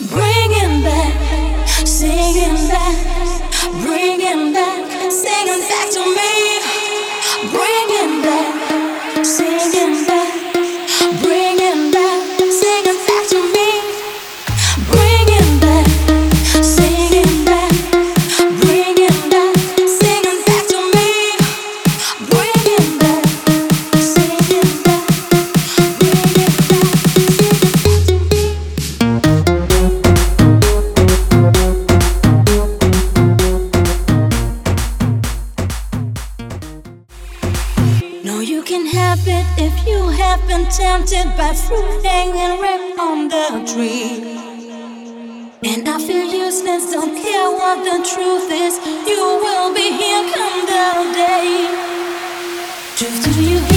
Bringing back, singing back, bringing back, singing back to me. Bringing back, singing back, No, you can have it if you have been tempted by fruit hanging ripe on the tree. And I feel useless, don't care what the truth is. You will be here come the day. Truth, do you